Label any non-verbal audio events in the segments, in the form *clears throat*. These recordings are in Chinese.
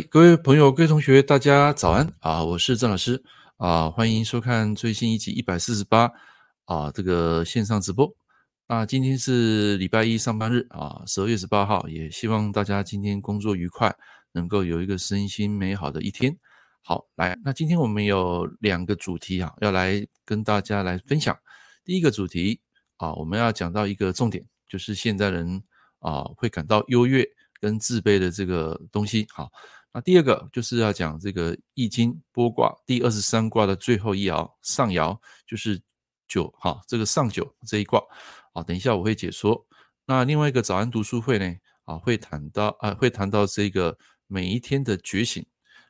各位朋友、各位同学，大家早安啊！我是郑老师啊，欢迎收看最新一集一百四十八啊这个线上直播。那今天是礼拜一上班日啊，十二月十八号，也希望大家今天工作愉快，能够有一个身心美好的一天。好，来，那今天我们有两个主题啊，要来跟大家来分享。第一个主题啊，我们要讲到一个重点，就是现代人啊会感到优越跟自卑的这个东西。好。那第二个就是要讲这个《易经》波卦第二十三卦的最后一爻上爻，就是九哈，这个上九这一卦啊。等一下我会解说。那另外一个早安读书会呢啊，会谈到啊，会谈到这个每一天的觉醒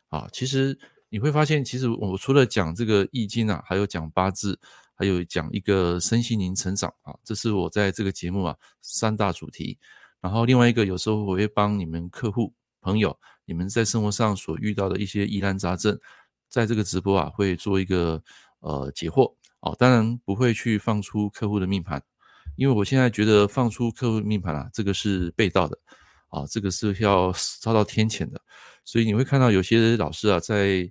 啊。其实你会发现，其实我除了讲这个《易经》啊，还有讲八字，还有讲一个身心灵成长啊，这是我在这个节目啊三大主题。然后另外一个，有时候我会帮你们客户朋友。你们在生活上所遇到的一些疑难杂症，在这个直播啊会做一个呃解惑哦，当然不会去放出客户的命盘，因为我现在觉得放出客户命盘啊，这个是被盗的啊，这个是要 *laughs* 遭到天谴的，所以你会看到有些老师啊在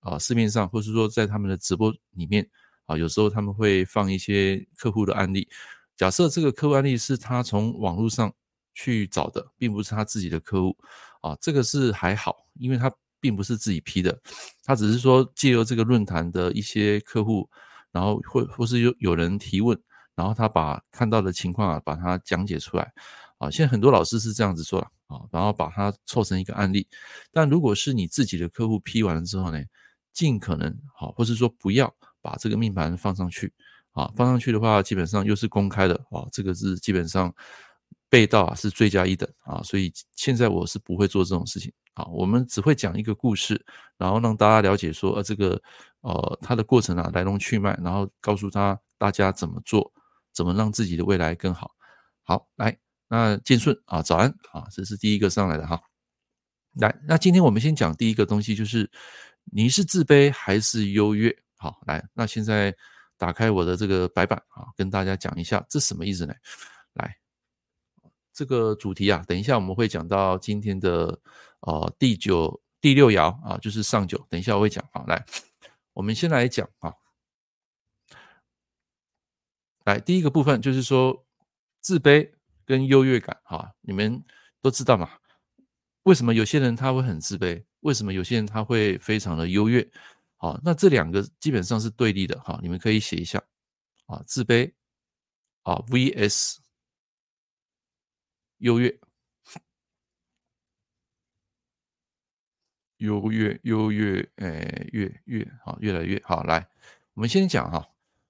啊市面上，或是说在他们的直播里面啊，有时候他们会放一些客户的案例，假设这个客户案例是他从网络上去找的，并不是他自己的客户。啊，这个是还好，因为他并不是自己批的，他只是说借由这个论坛的一些客户，然后或或是有有人提问，然后他把看到的情况啊，把它讲解出来。啊，现在很多老师是这样子做了啊，然后把它凑成一个案例。但如果是你自己的客户批完了之后呢，尽可能好，或是说不要把这个命盘放上去啊，放上去的话，基本上又是公开的啊，这个是基本上。被盗啊是罪加一等啊，所以现在我是不会做这种事情啊。我们只会讲一个故事，然后让大家了解说，呃，这个呃它的过程啊来龙去脉，然后告诉他大家怎么做，怎么让自己的未来更好。好，来，那建顺啊，早安啊，这是第一个上来的哈。来，那今天我们先讲第一个东西，就是你是自卑还是优越？好，来，那现在打开我的这个白板啊，跟大家讲一下，这什么意思呢？来。这个主题啊，等一下我们会讲到今天的呃第九第六爻啊，就是上九。等一下我会讲啊，来，我们先来讲啊，来第一个部分就是说自卑跟优越感哈，你们都知道嘛？为什么有些人他会很自卑？为什么有些人他会非常的优越？好，那这两个基本上是对立的哈，你们可以写一下啊，自卑啊 vs。优越，优越，优越，哎，越越好，越来越好。来，我们先讲哈。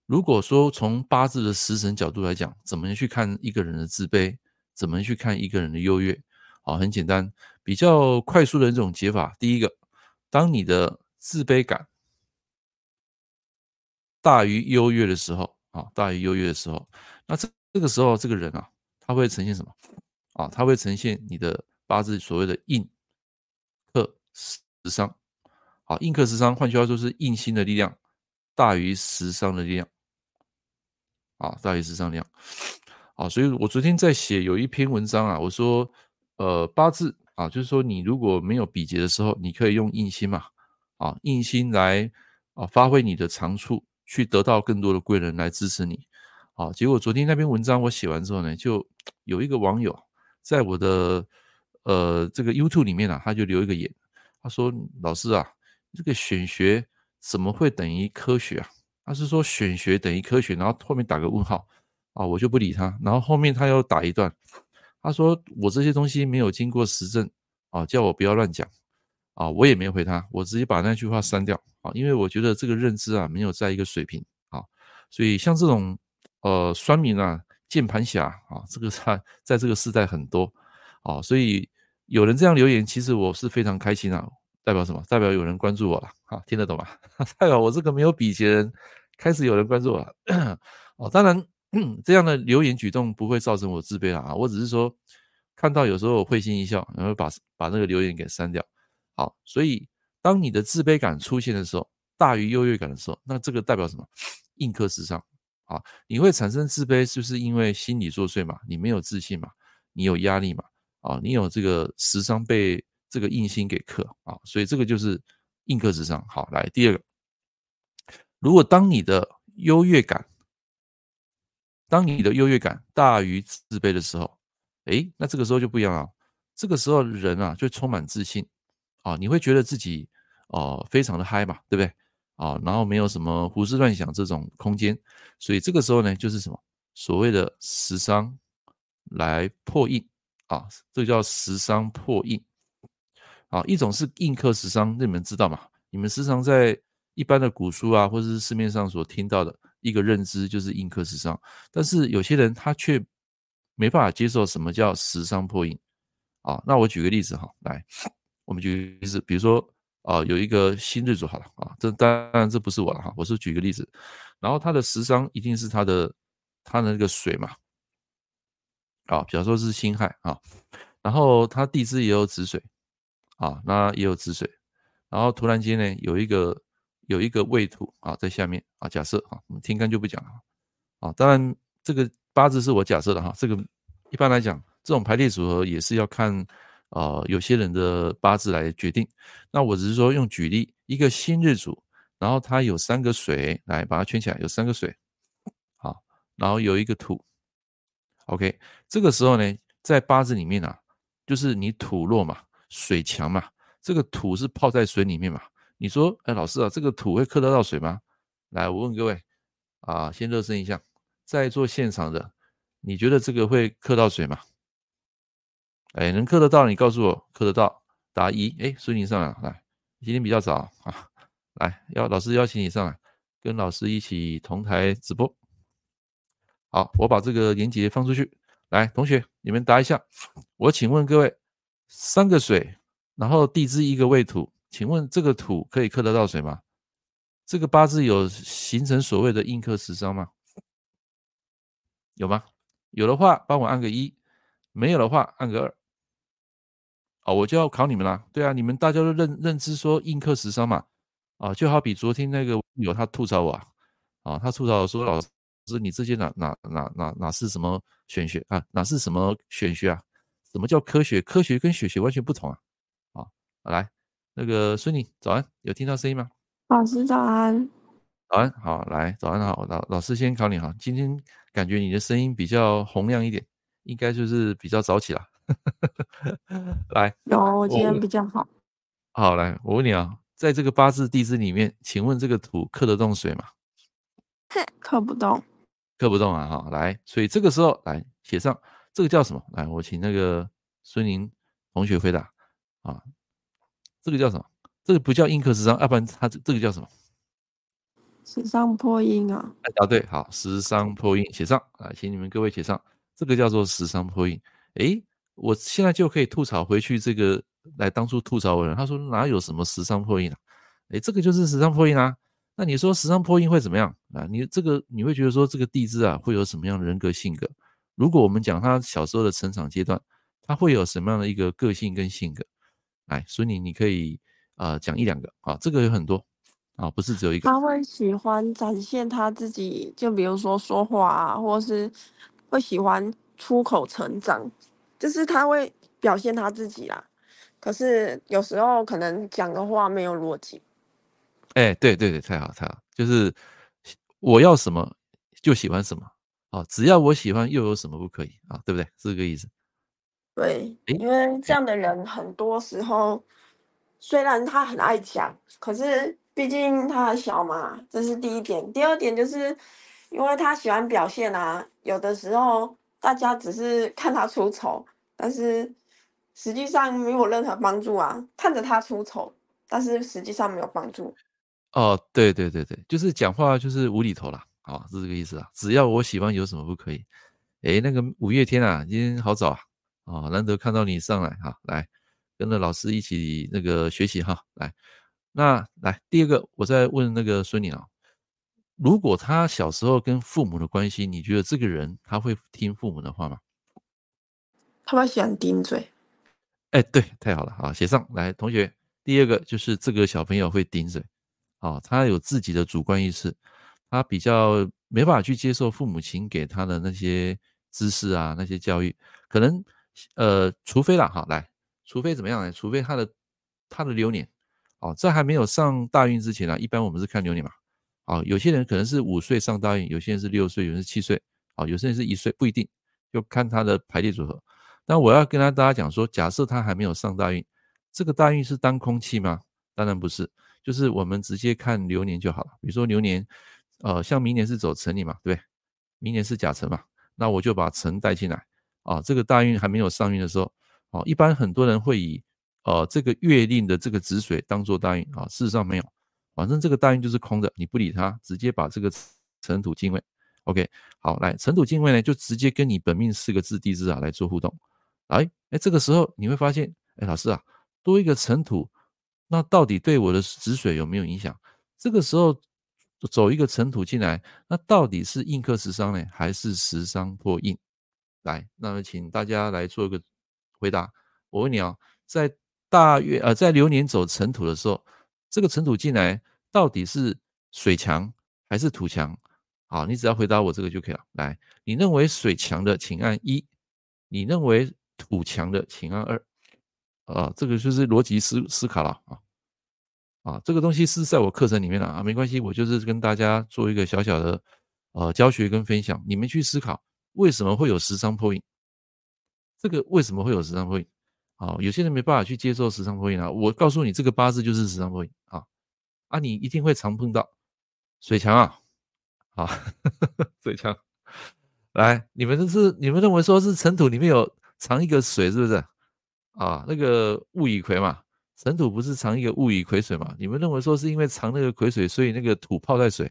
如果说从八字的食神角度来讲，怎么去看一个人的自卑？怎么去看一个人的优越？好，很简单，比较快速的这种解法。第一个，当你的自卑感大于优越的时候，啊，大于优越的时候，那这这个时候，这个人啊，他会呈现什么？啊，它会呈现你的八字所谓的印克食伤，好，印克食伤，换句话说是印星的力量大于食伤的力量，啊，大于食伤力量，啊，所以我昨天在写有一篇文章啊，我说，呃，八字啊，就是说你如果没有比劫的时候，你可以用印星嘛，啊，印星来啊发挥你的长处，去得到更多的贵人来支持你，啊，结果昨天那篇文章我写完之后呢，就有一个网友。在我的呃这个 YouTube 里面啊，他就留一个言，他说：“老师啊，这个选学怎么会等于科学啊？”他是说选学等于科学，然后后面打个问号啊，我就不理他。然后后面他又打一段，他说：“我这些东西没有经过实证啊，叫我不要乱讲啊。”我也没回他，我直接把那句话删掉啊，因为我觉得这个认知啊没有在一个水平啊，所以像这种呃酸民啊。键盘侠啊，这个在在这个时代很多啊，所以有人这样留言，其实我是非常开心啊。代表什么？代表有人关注我了啊，听得懂吗？*laughs* 代表我这个没有比劫的人开始有人关注我了。哦，当然这样的留言举动不会造成我自卑了啊，我只是说看到有时候我会心一笑，然后把把那个留言给删掉。好，所以当你的自卑感出现的时候，大于优越感的时候，那这个代表什么？*sniffs* 印克时尚。啊，你会产生自卑，是不是因为心理作祟嘛？你没有自信嘛？你有压力嘛？啊，你有这个时伤被这个印星给克啊，所以这个就是印克食伤。好，来第二个，如果当你的优越感，当你的优越感大于自卑的时候，诶，那这个时候就不一样了。这个时候人啊就充满自信啊，你会觉得自己哦非常的嗨嘛，对不对？啊，然后没有什么胡思乱想这种空间，所以这个时候呢就是什么所谓的食伤来破印啊，这叫食伤破印啊。一种是印克食伤，那你们知道吗？你们时常在一般的古书啊，或者是市面上所听到的一个认知就是印克食伤，但是有些人他却没办法接受什么叫食伤破印。啊，那我举个例子哈，来，我们举个例子，比如说啊，有一个新日主好了啊，这当然这不是我了哈，我是举个例子，然后他的食伤一定是他的他的那个水嘛，啊，比方说是辛亥啊，然后他地支也有子水啊，那也有子水，然后突然间呢有一个有一个未土啊在下面啊，假设啊，我们天干就不讲了啊，当然这个八字是我假设的哈，这个一般来讲。这种排列组合也是要看，呃，有些人的八字来决定。那我只是说用举例，一个辛日主，然后它有三个水，来把它圈起来，有三个水，好，然后有一个土，OK。这个时候呢，在八字里面啊，就是你土弱嘛，水强嘛，这个土是泡在水里面嘛。你说，哎，老师啊，这个土会克得到水吗？来，我问各位，啊，先热身一下，在做现场的，你觉得这个会克到水吗？哎，能克得到？你告诉我，克得到，答一。哎，孙宁上来，来，今天比较早啊，来，要老师邀请你上来，跟老师一起同台直播。好，我把这个连接放出去。来，同学，你们答一下。我请问各位，三个水，然后地支一个未土，请问这个土可以克得到水吗？这个八字有形成所谓的印克食伤吗？有吗？有的话，帮我按个一；没有的话，按个二。哦，我就要考你们啦。对啊，你们大家都认认知说印克食伤嘛。啊，就好比昨天那个有他吐槽我啊，啊，他吐槽我说，老师你这些哪哪哪哪哪是什么玄学啊？哪是什么玄学啊？什么叫科学？科学跟玄学完全不同啊！啊，来，那个孙女早安，有听到声音吗？老师早安，早安，好，来，早安好，老老师先考你哈。今天感觉你的声音比较洪亮一点，应该就是比较早起了。*laughs* 来，有，我今天比较好。好，来，我问你啊，在这个八字地支里面，请问这个土克得动水吗？克不动，克不动啊！哈，来，所以这个时候来写上这个叫什么？来，我请那个孙宁同学回答啊，这个叫什么？这个不叫印克食伤，要不然它这这个叫什么？食伤破印啊！哎，答对，好，食伤破印写上来，请你们各位写上，这个叫做食伤破印。诶。我现在就可以吐槽回去这个来当初吐槽我的人，他说哪有什么食伤破印啊？诶，这个就是食伤破印啊。那你说食伤破印会怎么样啊？你这个你会觉得说这个地支啊会有什么样的人格性格？如果我们讲他小时候的成长阶段，他会有什么样的一个个性跟性格？来，所以你你可以啊讲一两个啊，这个有很多啊，不是只有一个。他会喜欢展现他自己，就比如说说话啊，或是会喜欢出口成章。就是他会表现他自己啦，可是有时候可能讲的话没有逻辑。哎、欸，对对对，太好太好，就是我要什么就喜欢什么啊，只要我喜欢又有什么不可以啊？对不对？是这个意思。对，因为这样的人很多时候虽然他很爱讲，可是毕竟他还小嘛，这是第一点。第二点就是因为他喜欢表现啊，有的时候大家只是看他出丑。但是实际上没有任何帮助啊！看着他出丑，但是实际上没有帮助。哦，对对对对，就是讲话就是无厘头啦，啊，是这个意思啊。只要我喜欢，有什么不可以？诶，那个五月天啊，今天好早啊，哦，难得看到你上来哈，来跟着老师一起那个学习哈，来，那来第二个，我再问那个孙女啊，如果他小时候跟父母的关系，你觉得这个人他会听父母的话吗？他们喜欢顶嘴，哎、对，太好了，好，写上来，同学。第二个就是这个小朋友会顶嘴，啊，他有自己的主观意识，他比较没办法去接受父母亲给他的那些知识啊，那些教育，可能，呃，除非啦，哈，来，除非怎么样呢？除非他的他的流年，哦，在还没有上大运之前啊，一般我们是看流年嘛，哦，有些人可能是五岁上大运，有些人是六岁，有人是七岁，哦，有些人是一岁，不一定，就看他的排列组合。但我要跟他大家讲说，假设他还没有上大运，这个大运是当空气吗？当然不是，就是我们直接看流年就好了。比如说流年，呃，像明年是走辰年嘛，对不对？明年是甲辰嘛，那我就把辰带进来啊。这个大运还没有上运的时候，啊，一般很多人会以呃这个月令的这个子水当做大运啊，事实上没有，反正这个大运就是空的，你不理它，直接把这个尘土进位。OK，好，来尘土进位呢，就直接跟你本命四个字地支啊来做互动。哎哎，这个时候你会发现，哎，老师啊，多一个尘土，那到底对我的子水有没有影响？这个时候走一个尘土进来，那到底是印克石伤呢，还是石伤破印？来，那么请大家来做一个回答。我问你啊，在大运呃，在流年走尘土的时候，这个尘土进来到底是水强还是土强？好，你只要回答我这个就可以了。来，你认为水强的，请按一；你认为土强的，请按二，啊，这个就是逻辑思思考了啊，啊，这个东西是在我课程里面了啊，没关系，我就是跟大家做一个小小的呃教学跟分享，你们去思考为什么会有食伤破印，这个为什么会有食伤破印？啊，有些人没办法去接受食伤破印啊，我告诉你，这个八字就是食伤破印啊，啊，你一定会常碰到水强啊，啊，*laughs* 水强，来，你们这是你们认为说是尘土里面有。藏一个水是不是啊？那个物以癸嘛，神土不是藏一个物以癸水嘛？你们认为说是因为藏那个癸水，所以那个土泡在水，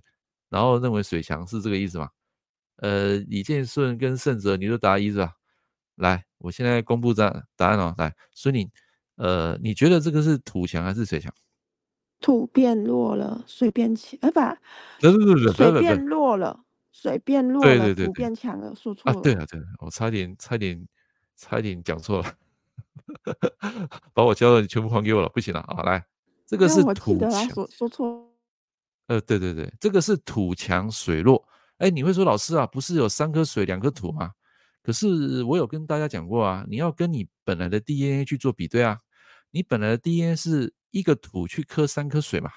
然后认为水强是这个意思吗？呃，李建顺跟胜泽，你都答一是吧？来，我现在公布答答案哦。来，孙宁，呃，你觉得这个是土强还是水强？土变弱了，水变强，哎，不，水变弱了，水变弱了，对对对，土变强了，说错了。啊，对了对了，我差点差点。差一点讲错了，把我教的全部还给我了，不行了啊！来，这个是土强，说说错。呃，对对对，这个是土强水弱。哎，你会说老师啊，不是有三颗水两颗土吗？可是我有跟大家讲过啊，你要跟你本来的 DNA 去做比对啊。你本来的 DNA 是一个土去克三颗水嘛，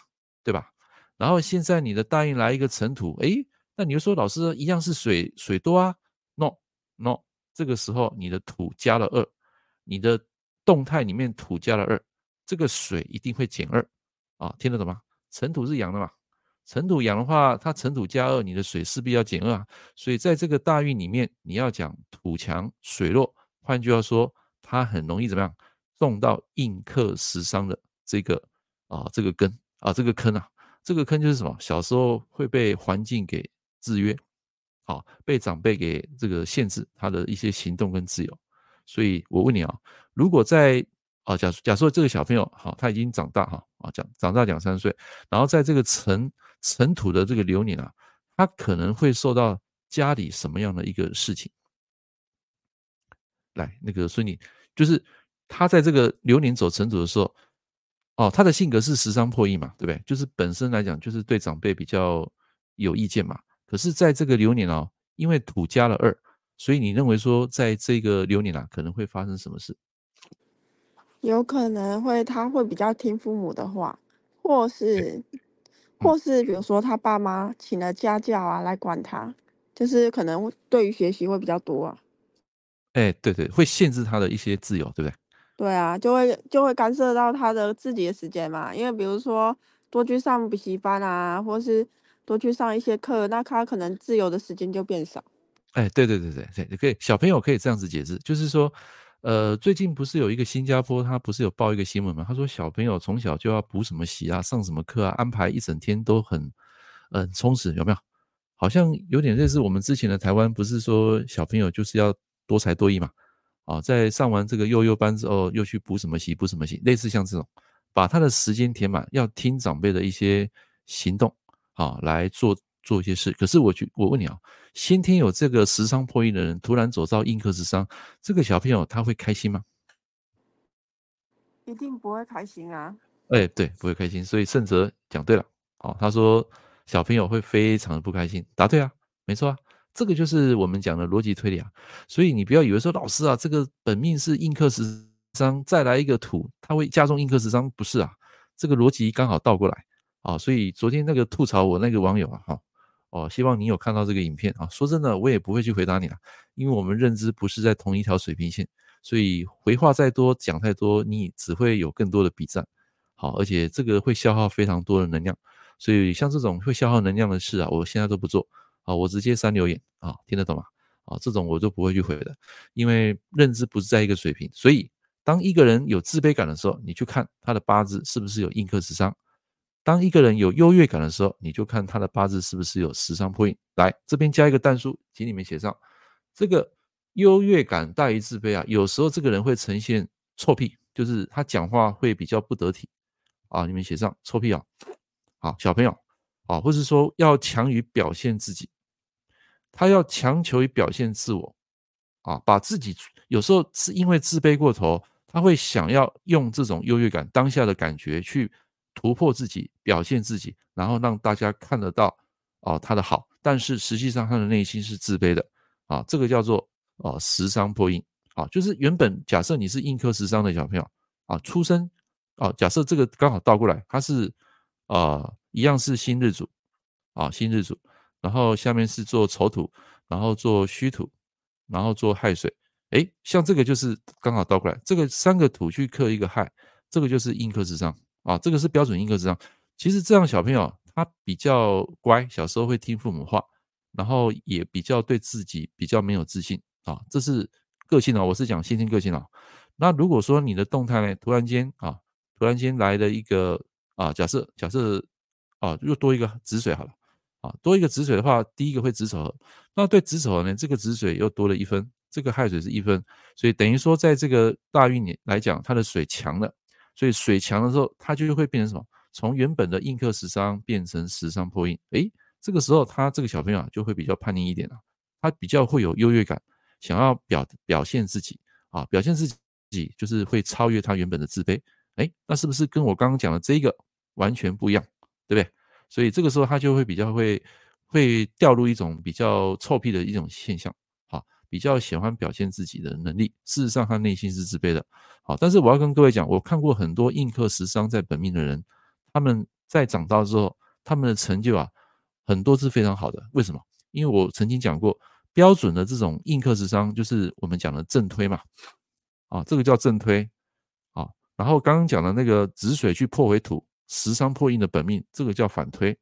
对吧？然后现在你的大运来一个尘土，哎，那你就说老师一样是水水多啊？No No。这个时候，你的土加了二，你的动态里面土加了二，这个水一定会减二啊，听得懂吗？尘土是阳的嘛，尘土阳的话，它尘土加二，你的水势必要减二啊。所以在这个大运里面，你要讲土强水弱，换句话说，它很容易怎么样，中到硬克食伤的这个啊这个根啊这个坑啊，这个坑就是什么？小时候会被环境给制约。好，被长辈给这个限制他的一些行动跟自由，所以我问你啊，如果在啊，假假设这个小朋友好，他已经长大哈啊，长长大两三岁，然后在这个尘尘土的这个流年啊，他可能会受到家里什么样的一个事情？来，那个孙女，就是他在这个流年走尘土的时候，哦，他的性格是食伤破印嘛，对不对？就是本身来讲，就是对长辈比较有意见嘛。可是，在这个流年哦，因为土加了二，所以你认为说，在这个流年啊，可能会发生什么事？有可能会，他会比较听父母的话，或是，或是比如说他爸妈请了家教啊来管他，就是可能对于学习会比较多啊。哎，对对，会限制他的一些自由，对不对？对啊，就会就会干涉到他的自己的时间嘛，因为比如说多去上补习班啊，或是。多去上一些课，那他可能自由的时间就变少。哎，对对对对对，可以，小朋友可以这样子解释，就是说，呃，最近不是有一个新加坡，他不是有报一个新闻吗？他说小朋友从小就要补什么习啊，上什么课啊，安排一整天都很，嗯、充实，有没有？好像有点类似我们之前的台湾，不是说小朋友就是要多才多艺嘛？啊，在上完这个幼幼班之后，又去补什么习，补什么习，类似像这种，把他的时间填满，要听长辈的一些行动。好，来做做一些事。可是我去，我问你啊，先天有这个食伤破印的人，突然走到印克食伤，这个小朋友他会开心吗？一定不会开心啊！哎、欸，对，不会开心。所以胜哲讲对了，哦，他说小朋友会非常的不开心，答对啊，没错啊，这个就是我们讲的逻辑推理啊。所以你不要以为说老师啊，这个本命是印克十伤，再来一个土，它会加重印克十伤？不是啊，这个逻辑刚好倒过来啊。所以昨天那个吐槽我那个网友啊，哈哦，希望你有看到这个影片啊。说真的，我也不会去回答你了，因为我们认知不是在同一条水平线，所以回话再多，讲太多，你只会有更多的笔战。好，而且这个会消耗非常多的能量，所以像这种会消耗能量的事啊，我现在都不做啊，我直接删留言啊，听得懂吗？啊，这种我都不会去回的，因为认知不是在一个水平。所以，当一个人有自卑感的时候，你去看他的八字是不是有印克食伤；当一个人有优越感的时候，你就看他的八字是不是有食伤破印。来，这边加一个但书，请你们写上这个优越感大于自卑啊。有时候这个人会呈现臭屁，就是他讲话会比较不得体啊。你们写上臭屁啊，好，小朋友啊，或是说要强于表现自己。他要强求于表现自我，啊，把自己有时候是因为自卑过头，他会想要用这种优越感当下的感觉去突破自己，表现自己，然后让大家看得到啊他的好，但是实际上他的内心是自卑的，啊，这个叫做啊食伤破印，啊，就是原本假设你是印克食伤的小朋友，啊，出生啊，假设这个刚好倒过来，他是啊一样是辛日主，啊辛日主。然后下面是做丑土，然后做戌土，然后做亥水。诶，像这个就是刚好倒过来，这个三个土去克一个亥，这个就是印克食伤啊。这个是标准印克食伤。其实这样小朋友他比较乖，小时候会听父母话，然后也比较对自己比较没有自信啊。这是个性啊，我是讲先天个性啊。那如果说你的动态呢，突然间啊，突然间来了一个啊，假设假设啊，又多一个子水好了。啊，多一个子水的话，第一个会子丑，那对子丑呢，这个子水又多了一分，这个亥水是一分，所以等于说在这个大运年来讲，它的水强了，所以水强的时候，它就会变成什么？从原本的印克食伤变成食伤破印。诶，这个时候他这个小朋友啊就会比较叛逆一点了，他比较会有优越感，想要表表现自己啊，表现自己就是会超越他原本的自卑。诶，那是不是跟我刚刚讲的这个完全不一样？对不对？所以这个时候他就会比较会会掉入一种比较臭屁的一种现象，比较喜欢表现自己的能力。事实上他内心是自卑的，好，但是我要跟各位讲，我看过很多印克食伤在本命的人，他们在长大之后，他们的成就啊，很多是非常好的。为什么？因为我曾经讲过，标准的这种印克食伤就是我们讲的正推嘛，啊，这个叫正推，啊，然后刚刚讲的那个子水去破为土。食伤破印的本命，这个叫反推，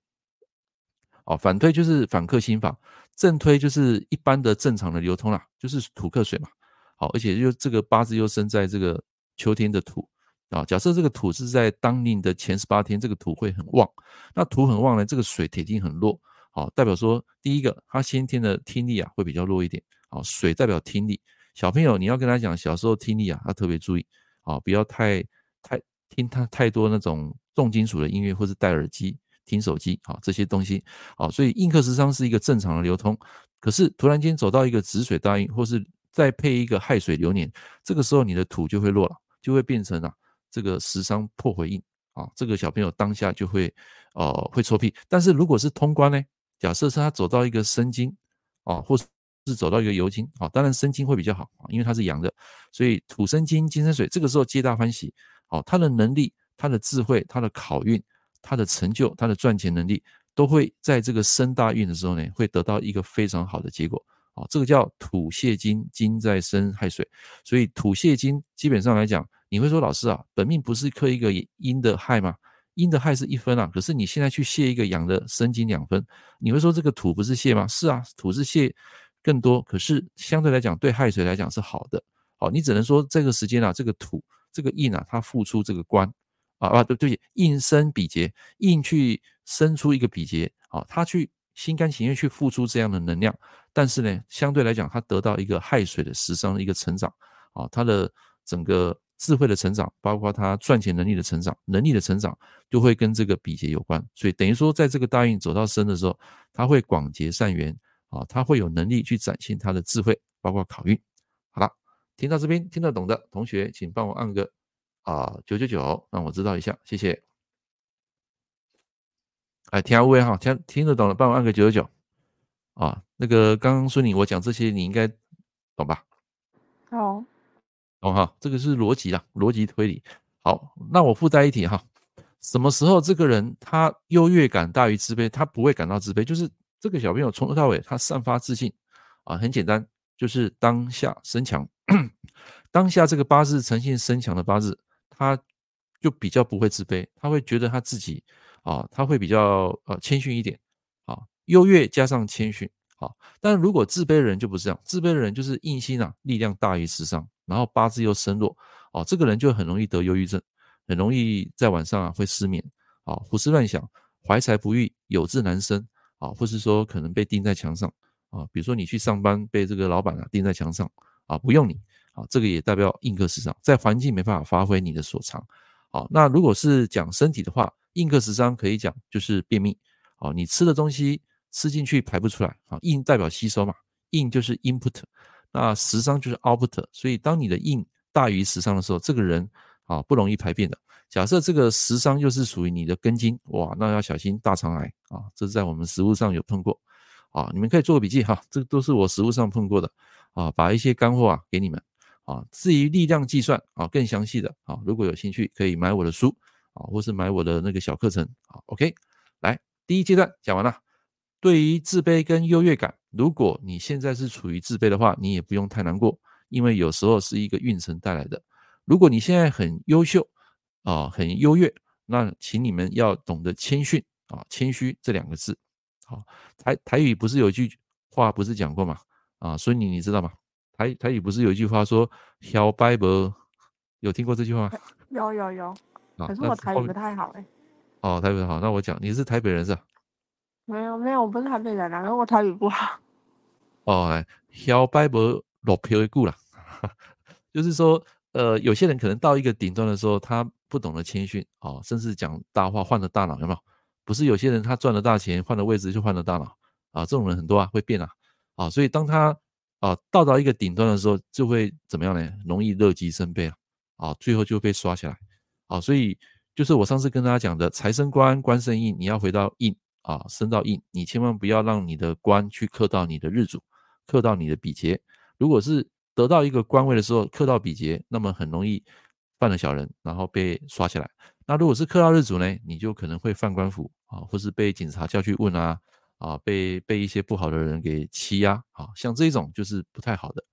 哦，反推就是反克心法，正推就是一般的正常的流通啦，就是土克水嘛，好，而且又这个八字又生在这个秋天的土啊，假设这个土是在当令的前十八天，这个土会很旺，那土很旺呢，这个水铁定很弱，好，代表说第一个，他先天的听力啊会比较弱一点，好，水代表听力，小朋友你要跟他讲，小时候听力啊，要特别注意，啊，不要太太听他太多那种。重金属的音乐，或是戴耳机听手机，好，这些东西，好，所以印克食伤是一个正常的流通。可是突然间走到一个止水大运，或是再配一个亥水流年，这个时候你的土就会弱了，就会变成啊这个食伤破回印啊，这个小朋友当下就会呃会臭屁。但是如果是通关呢，假设是他走到一个申金啊，或是走到一个油金啊，当然生金会比较好啊，因为它是阳的，所以土生金，金生水，这个时候皆大欢喜，好，他的能力。他的智慧、他的考运、他的成就、他的赚钱能力，都会在这个生大运的时候呢，会得到一个非常好的结果。啊，这个叫土泄金，金在生亥水，所以土泄金基本上来讲，你会说老师啊，本命不是克一个阴的亥吗？阴的亥是一分啊，可是你现在去泄一个阳的生金两分，你会说这个土不是泄吗？是啊，土是泄更多，可是相对来讲对亥水来讲是好的。好，你只能说这个时间啊，这个土这个印啊，它付出这个官。啊啊，对对不起，印生比劫，印去生出一个比劫，啊，他去心甘情愿去付出这样的能量，但是呢，相对来讲，他得到一个亥水的食伤的一个成长，啊，他的整个智慧的成长，包括他赚钱能力的成长，能力的成长，就会跟这个比劫有关，所以等于说，在这个大运走到生的时候，他会广结善缘，啊，他会有能力去展现他的智慧，包括考运。好了，听到这边听得懂的同学，请帮我按个。啊，九九九，让我知道一下，谢谢。哎，听乌哈，听听得懂了，帮我按个九九九。啊，那个刚刚说你我讲这些，你应该懂吧？好。懂哈？这个是逻辑啦，逻辑推理。好，那我附带一题哈，什么时候这个人他优越感大于自卑？他不会感到自卑，就是这个小朋友从头到尾他散发自信啊，很简单，就是当下身强，*coughs* 当下这个八字呈现身强的八字，他就比较不会自卑，他会觉得他自己啊，他会比较呃谦逊一点啊，优越加上谦逊。啊，但如果自卑的人就不是这样，自卑的人就是硬心啊，力量大于食伤，然后八字又身弱，哦，这个人就很容易得忧郁症，很容易在晚上啊会失眠，啊，胡思乱想，怀才不遇，有志难伸，啊，或是说可能被钉在墙上，啊，比如说你去上班被这个老板啊钉在墙上，啊，不用你，啊，这个也代表印克食伤，在环境没办法发挥你的所长，好，那如果是讲身体的话，印克食伤可以讲就是便秘，啊，你吃的东西。吃进去排不出来啊，印代表吸收嘛，印就是 input，那食伤就是 output，所以当你的印大于食伤的时候，这个人啊不容易排便的。假设这个食伤又是属于你的根茎，哇，那要小心大肠癌啊，这是在我们实务上有碰过啊，你们可以做个笔记哈，这都是我实务上碰过的啊，把一些干货啊给你们啊，至于力量计算啊更详细的啊，如果有兴趣可以买我的书啊，或是买我的那个小课程啊，OK，来第一阶段讲完了。对于自卑跟优越感，如果你现在是处于自卑的话，你也不用太难过，因为有时候是一个运程带来的。如果你现在很优秀啊，很优越，那请你们要懂得谦逊啊，谦虚这两个字。好，台台语不是有句话不是讲过吗？啊，所以你你知道吗？台台语不是有一句话说“小白伯”，有听过这句话吗？有 *laughs* 有有，可是我台语不太好哎。哦，台语好，那我讲，你是台北人是吧？没有没有，我不是台北人，然后我台语不好。哦，小白伯落票一顾了，*laughs* 就是说，呃，有些人可能到一个顶端的时候，他不懂得谦逊哦，甚至讲大话，换了大脑，有没有？不是有些人他赚了大钱，换了位置就换了大脑啊，这种人很多啊，会变啊，啊，所以当他啊到达一个顶端的时候，就会怎么样呢？容易乐极生悲啊，啊，最后就被刷起来啊，所以就是我上次跟大家讲的财生官，官生印，你要回到印。啊，升到印，你千万不要让你的官去克到你的日主，克到你的比劫。如果是得到一个官位的时候克到比劫，那么很容易犯了小人，然后被刷起来。那如果是克到日主呢，你就可能会犯官府啊，或是被警察叫去问啊，啊，被被一些不好的人给欺压啊，像这种就是不太好的。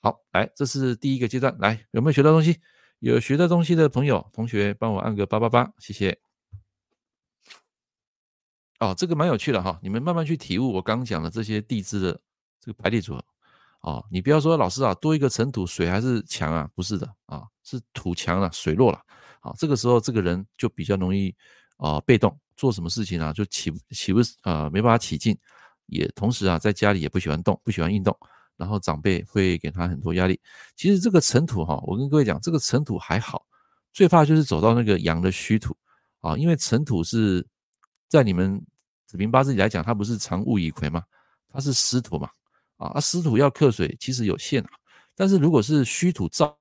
好，来，这是第一个阶段，来，有没有学到东西？有学到东西的朋友，同学帮我按个八八八，谢谢。哦，这个蛮有趣的哈，你们慢慢去体悟我刚讲的这些地支的这个排列组合。哦，你不要说老师啊，多一个尘土，水还是强啊？不是的啊，是土强了，水弱了。啊，这个时候这个人就比较容易啊被动，做什么事情啊就起起不啊没办法起劲，也同时啊在家里也不喜欢动，不喜欢运动，然后长辈会给他很多压力。其实这个尘土哈，我跟各位讲，这个尘土还好，最怕就是走到那个阳的虚土啊，因为尘土是在你们。子平八字里来讲，它不是藏物乙癸嘛？它是湿土嘛，啊，湿土要克水其实有限啊。但是如果是虚土燥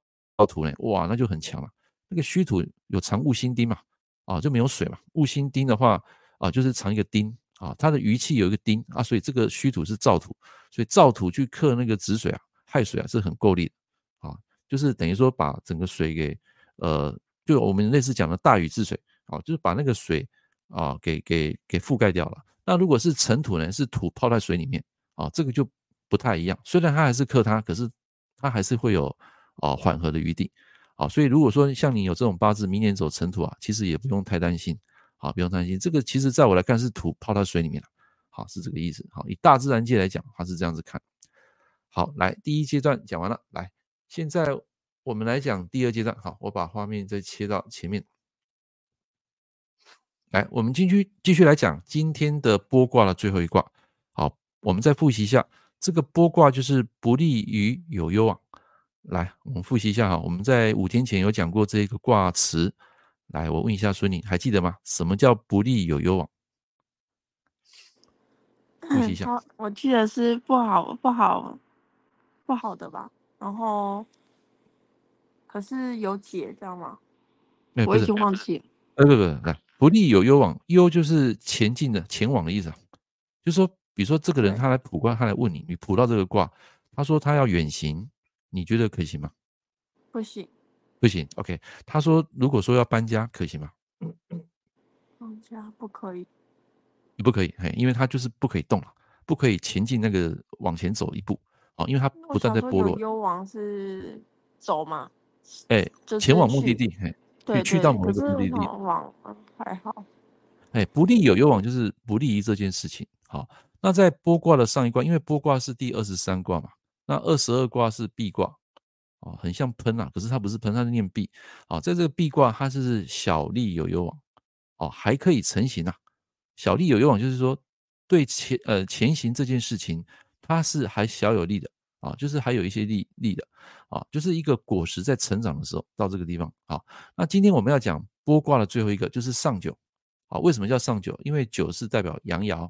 土呢，哇，那就很强了。那个虚土有藏戊辛丁嘛，啊，就没有水嘛。戊辛丁的话，啊，就是藏一个丁啊，它的余气有一个丁啊，所以这个虚土是燥土，所以燥土去克那个子水啊，亥水啊，是很够力的啊，就是等于说把整个水给呃，就我们类似讲的大禹治水啊，就是把那个水。啊，给给给覆盖掉了。那如果是尘土呢？是土泡在水里面啊，这个就不太一样。虽然它还是克它，可是它还是会有啊缓和的余地。啊，所以如果说像你有这种八字，明年走辰土啊，其实也不用太担心。啊，不用担心。这个其实在我来看是土泡到水里面了。好，是这个意思。好，以大自然界来讲，它是这样子看。好，来第一阶段讲完了。来，现在我们来讲第二阶段。好，我把画面再切到前面。来，我们继续继续来讲今天的剥卦的最后一卦。好，我们再复习一下，这个剥卦就是不利于有攸往。来，我们复习一下哈，我们在五天前有讲过这个卦辞。来，我问一下孙宁，还记得吗？什么叫不利有攸往？复习一下。我我记得是不好不好不好的吧？然后可是有解，知道吗？我已经忘记了。呃，不不，来。不利有攸往，攸就是前进的、前往的意思啊。就是说，比如说这个人他来卜卦，他来问你，你卜到这个卦，他说他要远行，你觉得可行吗？不行，不行。OK，他说如果说要搬家，可行吗？搬家不可以，不可以，嘿，因为他就是不可以动了，不可以前进那个往前走一步，哦，因为他不断在剥落。幽王是走嘛？哎，前往目的地，嘿，对，去到某一个目的地。往还好。哎，不利有幽王，就是不利于这件事情。好，那在剥卦的上一卦，因为剥卦是第二十三卦嘛，那二十二卦是闭卦，哦，很像喷啊，可是它不是喷，它是念闭。啊，在这个闭卦，它是小利有攸往，哦，还可以成行啊。小利有攸往，就是说对前呃前行这件事情，它是还小有利的啊，就是还有一些利利的啊，就是一个果实在成长的时候到这个地方。啊，那今天我们要讲剥卦的最后一个就是上九。啊，为什么叫上九？因为九是代表阳爻，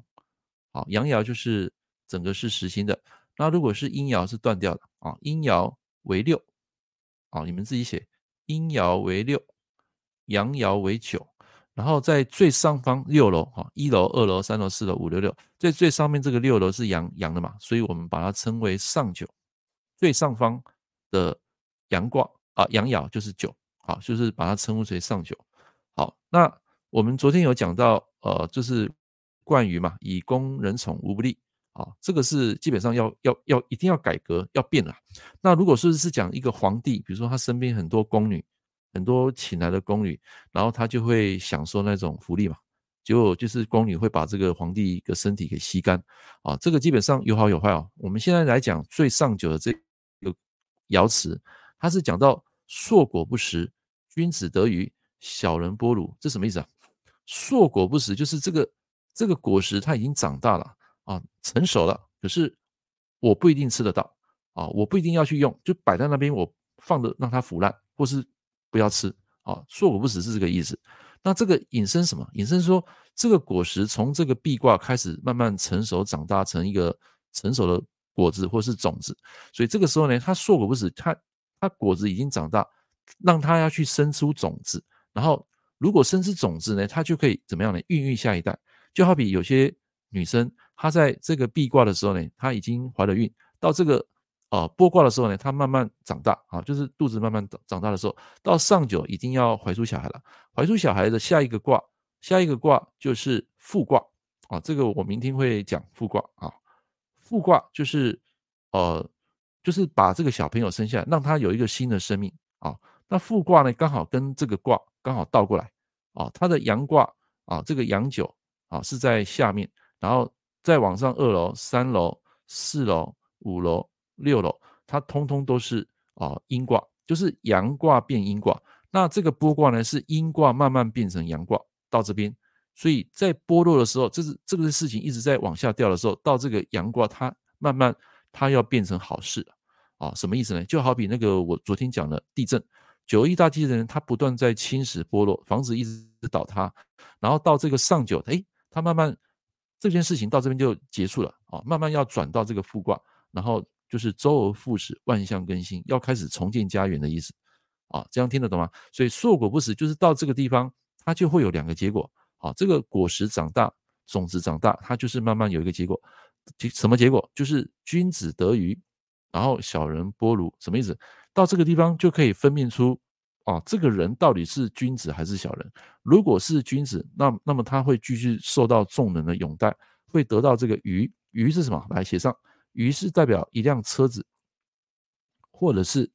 好，阳爻就是整个是实心的。那如果是阴爻是断掉的啊，阴爻为六，啊，你们自己写，阴爻为六，阳爻为九，然后在最上方六楼，哈，一楼、二楼、三楼、四楼、五六、六，在最上面这个六楼是阳阳的嘛，所以我们把它称为上九，最上方的阳卦啊，阳爻就是九，好，就是把它称呼为上九，好，那。我们昨天有讲到，呃，就是冠于嘛，以攻人宠无不利啊，这个是基本上要要要一定要改革要变了。那如果说是讲一个皇帝，比如说他身边很多宫女，很多请来的宫女，然后他就会享受那种福利嘛，结果就是宫女会把这个皇帝的身体给吸干啊，这个基本上有好有坏哦。我们现在来讲最上九的这个爻辞，它是讲到硕果不实，君子得鱼，小人剥芦，这什么意思啊？硕果不食，就是这个这个果实它已经长大了啊，成熟了，可是我不一定吃得到啊，我不一定要去用，就摆在那边，我放着让它腐烂，或是不要吃啊。硕果不实是这个意思。那这个引申什么？引申说这个果实从这个壁挂开始慢慢成熟长大成一个成熟的果子或是种子，所以这个时候呢，它硕果不实，它它果子已经长大，让它要去生出种子，然后。如果生出种子呢，它就可以怎么样呢？孕育下一代，就好比有些女生，她在这个闭卦的时候呢，她已经怀了孕，到这个呃剥卦的时候呢，她慢慢长大啊，就是肚子慢慢长长大的时候，到上九已经要怀出小孩了。怀出小孩的下一个卦，下一个卦就是复卦啊，这个我明天会讲复卦啊。复卦就是呃，就是把这个小朋友生下来，让他有一个新的生命啊。那复卦呢，刚好跟这个卦刚好倒过来啊，它的阳卦啊，这个阳九啊是在下面，然后再往上二楼、三楼、四楼、五楼、六楼，它通通都是啊阴卦，就是阳卦变阴卦。那这个剥卦呢，是阴卦慢慢变成阳卦到这边，所以在剥落的时候，这是这个事情一直在往下掉的时候，到这个阳卦它慢慢它要变成好事啊，什么意思呢？就好比那个我昨天讲的地震。九亿大地震，它不断在侵蚀剥落，房子一直倒塌，然后到这个上九，哎，它慢慢这件事情到这边就结束了啊，慢慢要转到这个复卦，然后就是周而复始，万象更新，要开始重建家园的意思啊，这样听得懂吗？所以硕果不实就是到这个地方，它就会有两个结果啊，这个果实长大，种子长大，它就是慢慢有一个结果，什么结果？就是君子得鱼，然后小人剥芦，什么意思？到这个地方就可以分辨出，啊，这个人到底是君子还是小人。如果是君子，那那么他会继续受到众人的拥戴，会得到这个鱼。鱼是什么？来写上，鱼是代表一辆车子，或者是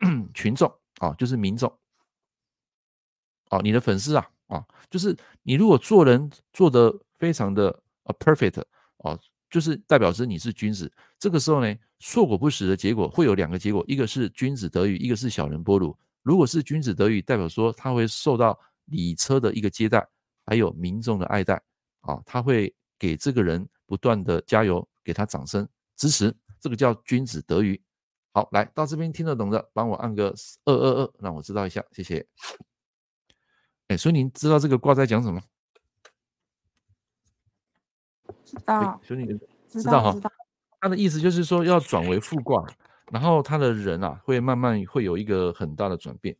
*clears throat* 群众啊，就是民众。啊，你的粉丝啊，啊，就是你如果做人做得非常的啊 perfect 啊。就是代表是你是君子，这个时候呢，硕果不实的结果会有两个结果，一个是君子得鱼，一个是小人剥芦。如果是君子得语，代表说他会受到礼车的一个接待，还有民众的爱戴，啊，他会给这个人不断的加油，给他掌声支持，这个叫君子得语。好，来到这边听得懂的，帮我按个二二二，让我知道一下，谢谢。哎，所以您知道这个卦在讲什么？知道，兄弟，知道哈。他的意思就是说要转为复卦，然后他的人啊会慢慢会有一个很大的转变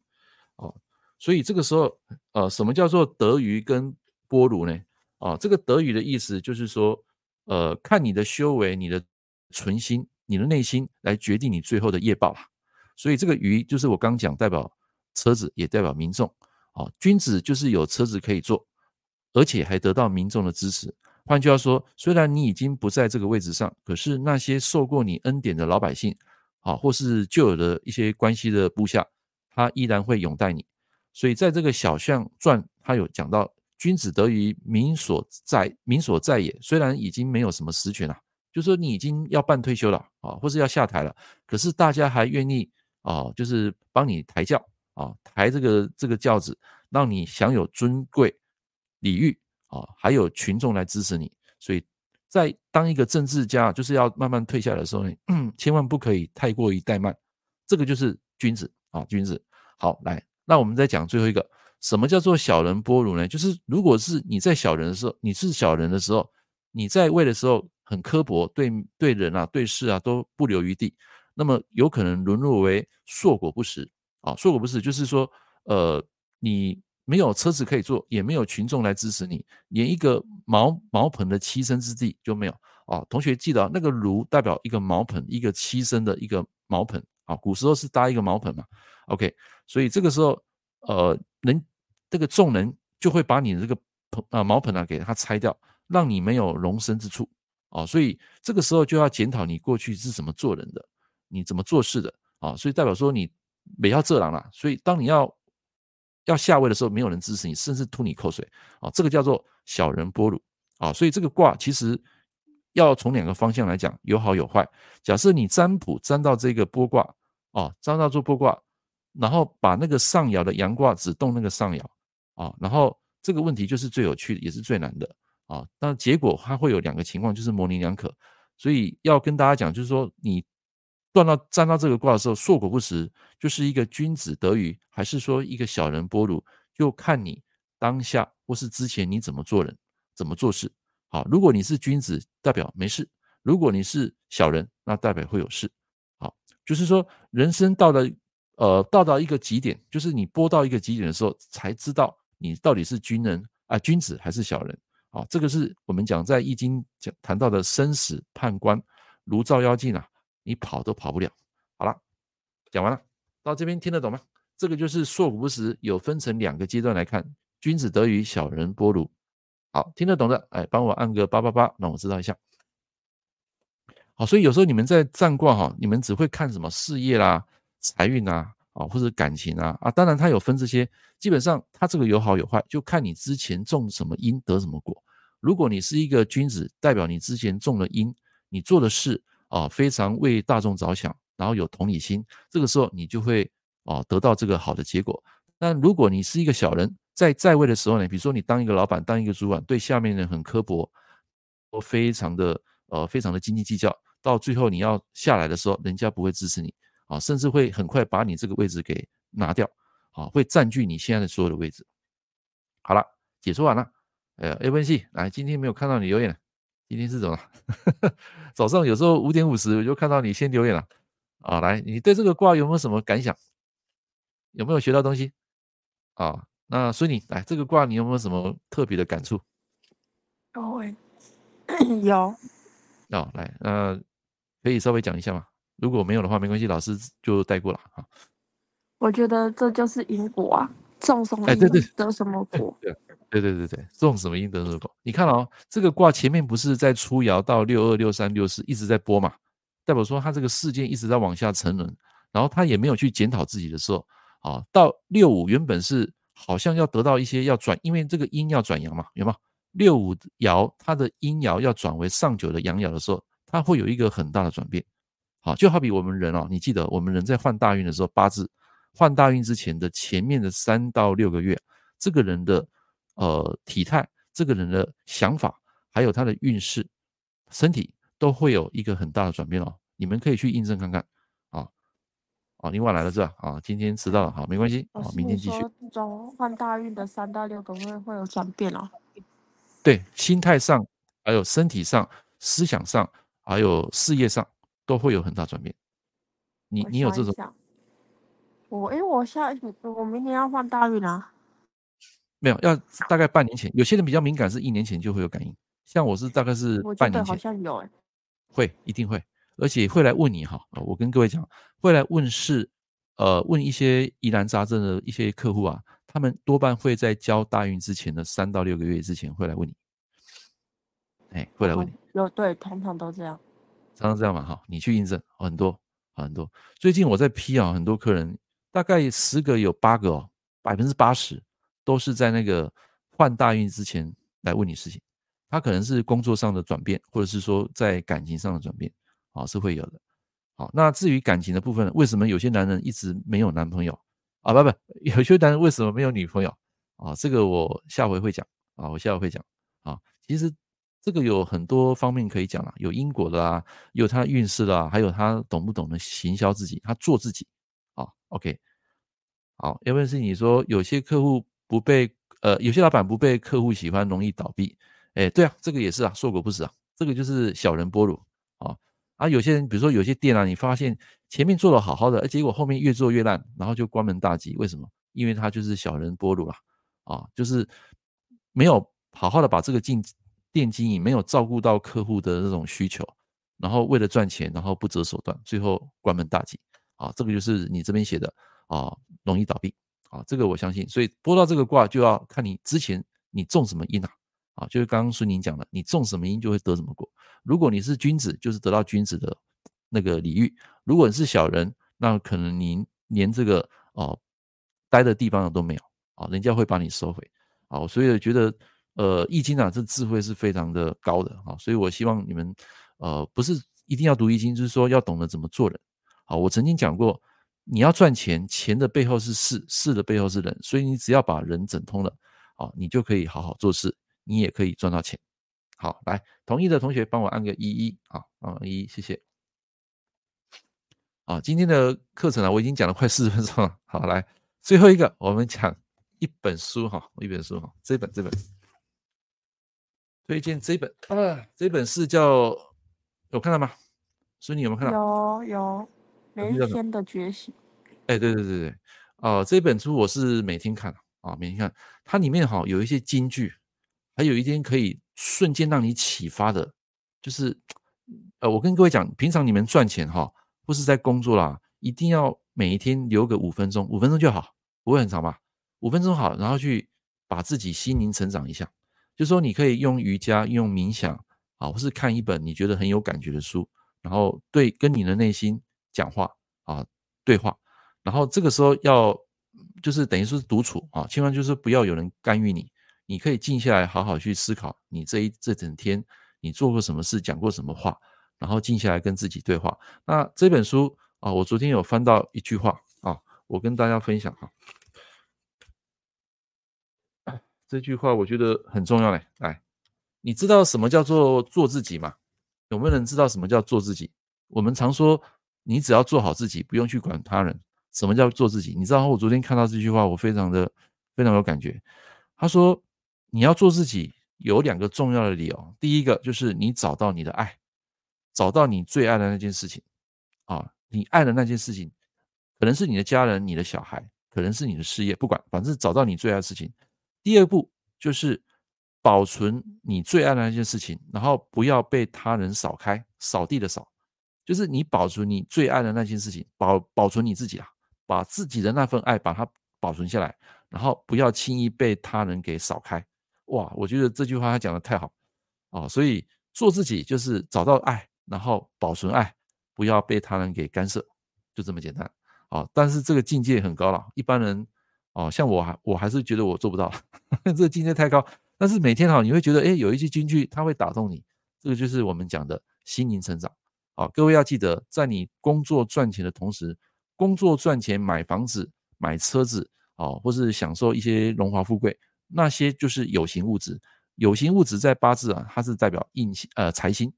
哦。所以这个时候，呃，什么叫做得鱼跟剥芦呢？啊，这个得鱼的意思就是说，呃，看你的修为、你的存心、你的内心来决定你最后的业报啦。所以这个鱼就是我刚讲代表车子，也代表民众。哦，君子就是有车子可以坐，而且还得到民众的支持。换句话说，虽然你已经不在这个位置上，可是那些受过你恩典的老百姓，啊，或是旧有的一些关系的部下，他依然会拥戴你。所以在这个小象传，他有讲到，君子得于民所在，民所在也。虽然已经没有什么实权了，就说你已经要半退休了啊，或是要下台了，可是大家还愿意啊，就是帮你抬轿啊，抬这个这个轿子，让你享有尊贵礼遇啊，还有群众来支持你。所以在当一个政治家就是要慢慢退下来的时候呢，*clears throat* 千万不可以太过于怠慢，这个就是君子啊，君子。好，来。那我们再讲最后一个，什么叫做小人剥虏呢？就是如果是你在小人的时候，你是小人的时候，你在位的时候很刻薄，对对人啊、对事啊都不留余地，那么有可能沦落为硕果不实啊。硕果不实就是说，呃，你没有车子可以坐，也没有群众来支持你，连一个茅茅棚的栖身之地就没有啊。同学记得那个炉代表一个茅棚，一个栖身的一个茅棚啊。古时候是搭一个茅棚嘛。OK，所以这个时候，呃，人这个众人就会把你这个棚啊茅棚啊给它拆掉，让你没有容身之处啊。所以这个时候就要检讨你过去是怎么做人的，你怎么做事的啊。所以代表说你没要这狼了。所以当你要要下位的时候，没有人支持你，甚至吐你口水啊。这个叫做小人剥虏啊。所以这个卦其实要从两个方向来讲，有好有坏。假设你占卜占到这个剥卦啊，占到做剥卦。然后把那个上爻的阳卦只动那个上爻啊，然后这个问题就是最有趣的，也是最难的啊。但结果它会有两个情况，就是模棱两可。所以要跟大家讲，就是说你断到占到这个卦的时候，硕果不实，就是一个君子得于，还是说一个小人剥虏，就看你当下或是之前你怎么做人，怎么做事。好，如果你是君子，代表没事；如果你是小人，那代表会有事。好，就是说人生到了。呃，到达一个极点，就是你播到一个极点的时候，才知道你到底是君人啊，君子还是小人啊。这个是我们讲在易经讲谈到的生死判官，如照妖镜啊，你跑都跑不了。好了，讲完了，到这边听得懂吗？这个就是硕果不实，有分成两个阶段来看，君子得于，小人波如。好，听得懂的，哎，帮我按个八八八，让我知道一下。好，所以有时候你们在占卦哈，你们只会看什么事业啦。财运啊，啊或者感情啊，啊当然它有分这些，基本上它这个有好有坏，就看你之前种什么因得什么果。如果你是一个君子，代表你之前种了因，你做的事啊非常为大众着想，然后有同理心，这个时候你就会啊得到这个好的结果。但如果你是一个小人，在在位的时候呢，比如说你当一个老板，当一个主管，对下面人很刻薄，都非常的呃非常的斤斤计较，到最后你要下来的时候，人家不会支持你。啊，甚至会很快把你这个位置给拿掉，啊，会占据你现在的所有的位置。好了，解说完了。呃，A 分析，来，今天没有看到你留言，今天是怎么？早上有时候五点五十我就看到你先留言了。啊，来，你对这个卦有没有什么感想？有没有学到东西？啊，那所以你来这个卦，你有没有什么特别的感触？*coughs* 有，有。哦，来，呃，可以稍微讲一下吗？如果没有的话，没关系，老师就带过了啊。我觉得这就是因果啊，种什么因得什么果。*laughs* 对对对对对对对，种什么因得什么果。你看哦，这个卦前面不是在初爻到六二六三六四一直在播嘛，代表说他这个事件一直在往下沉沦，然后他也没有去检讨自己的时候，啊，到六五原本是好像要得到一些要转，因为这个阴要转阳嘛，有吗？六五爻它的阴爻要转为上九的阳爻的时候，它会有一个很大的转变。好，就好比我们人哦，你记得我们人在换大运的时候，八字换大运之前的前面的三到六个月，这个人的呃体态，这个人的想法，还有他的运势、身体都会有一个很大的转变哦。你们可以去印证看看啊。哦，你晚来了是吧？啊，今天迟到了，好，没关系，好，明天继续。这种换大运的三到六个月会有转变哦。对，心态上，还有身体上、思想上，还有事业上。都会有很大转变，你你有这种？我因为我下我明年要换大运啊，没有，要大概半年前。有些人比较敏感，是一年前就会有感应。像我是大概是半年前，好像有哎，会一定会，而且会来问你哈。我跟各位讲，会来问事呃问一些疑难杂症的一些客户啊，他们多半会在交大运之前的三到六个月之前会来问你，哎，会来问你。有对，通常都这样，常常这样嘛，哈，你去印证，很多很多。最近我在批啊，很多客人，大概十个有八个哦，百分之八十都是在那个换大运之前来问你事情。他可能是工作上的转变，或者是说在感情上的转变，啊，是会有的。好，那至于感情的部分，为什么有些男人一直没有男朋友啊？不不，有些男人为什么没有女朋友啊？这个我下回会讲啊，我下回会讲啊。其实。这个有很多方面可以讲啊，有因果的啊，有他运势的啊，还有他懂不懂得行销自己，他做自己啊。OK，好，要不然是你说有些客户不被呃，有些老板不被客户喜欢，容易倒闭。哎，对啊，这个也是啊，硕果不实啊，这个就是小人剥虏啊。啊，有些人比如说有些店啊，你发现前面做的好好的，结果后面越做越烂，然后就关门大吉。为什么？因为他就是小人剥虏了啊，就是没有好好的把这个进。店经营没有照顾到客户的那种需求，然后为了赚钱，然后不择手段，最后关门大吉啊！这个就是你这边写的啊，容易倒闭啊！这个我相信，所以拨到这个卦就要看你之前你种什么因啊啊！就是刚刚孙宁讲的，你种什么因就会得什么果。如果你是君子，就是得到君子的那个礼遇；如果你是小人，那可能你连这个哦待的地方都没有啊，人家会把你收回啊！所以觉得。呃，易经啊，这智慧是非常的高的啊，所以我希望你们，呃，不是一定要读易经，就是说要懂得怎么做人。好，我曾经讲过，你要赚钱，钱的背后是事，事的背后是人，所以你只要把人整通了，啊，你就可以好好做事，你也可以赚到钱。好，来，同意的同学帮我按个一一啊，啊一一，谢谢。啊，今天的课程啊，我已经讲了快四十分钟了。好，来，最后一个，我们讲一本书哈，一本书哈，这本这本。推荐这本啊，这本是叫有看到吗？所以你有没有看到？有有，每一天的觉醒。哎，对对对对，哦，这本书我是每天看啊，每天看。它里面哈有一些金句，还有一天可以瞬间让你启发的，就是呃，我跟各位讲，平常你们赚钱哈，或是在工作啦，一定要每一天留个五分钟，五分钟就好，不会很长吧？五分钟好，然后去把自己心灵成长一下。就是说，你可以用瑜伽、用冥想，啊，或是看一本你觉得很有感觉的书，然后对跟你的内心讲话啊，对话。然后这个时候要就是等于说是独处啊，千万就是不要有人干预你，你可以静下来，好好去思考你这一这整天你做过什么事，讲过什么话，然后静下来跟自己对话。那这本书啊，我昨天有翻到一句话啊，我跟大家分享哈。这句话我觉得很重要嘞，来，你知道什么叫做做自己吗？有没有人知道什么叫做自己？我们常说，你只要做好自己，不用去管他人。什么叫做自己？你知道，我昨天看到这句话，我非常的非常有感觉。他说，你要做自己，有两个重要的理由。第一个就是你找到你的爱，找到你最爱的那件事情啊，你爱的那件事情，可能是你的家人、你的小孩，可能是你的事业，不管，反正找到你最爱的事情。第二步就是保存你最爱的那件事情，然后不要被他人扫开。扫地的扫，就是你保存你最爱的那件事情，保保存你自己啊，把自己的那份爱把它保存下来，然后不要轻易被他人给扫开。哇，我觉得这句话他讲的太好啊！所以做自己就是找到爱，然后保存爱，不要被他人给干涉，就这么简单啊！但是这个境界很高了，一般人。哦，像我还我还是觉得我做不到，*laughs* 这个境界太高。但是每天哈，你会觉得，哎，有一句金句，它会打动你。这个就是我们讲的心灵成长。啊，各位要记得，在你工作赚钱的同时，工作赚钱买房子、买车子，哦，或是享受一些荣华富贵，那些就是有形物质。有形物质在八字啊，它是代表印星，呃，财星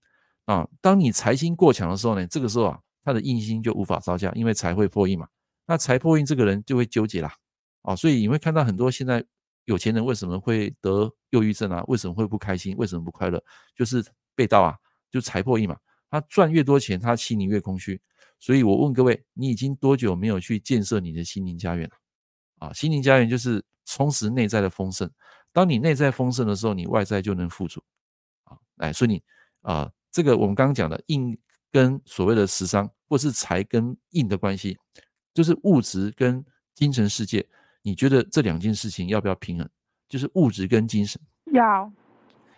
啊。当你财星过强的时候呢，这个时候啊，他的印星就无法招架，因为财会破印嘛。那财破印，这个人就会纠结啦。啊，所以你会看到很多现在有钱人为什么会得忧郁症啊？为什么会不开心？为什么不快乐？就是被盗啊，就财破印嘛。他赚越多钱，他心里越空虚。所以我问各位，你已经多久没有去建设你的心灵家园了？啊，心灵家园就是充实内在的丰盛。当你内在丰盛的时候，你外在就能富足。啊，来，所以你啊，这个我们刚刚讲的硬跟所谓的食伤，或是财跟硬的关系。就是物质跟精神世界，你觉得这两件事情要不要平衡？就是物质跟精神要，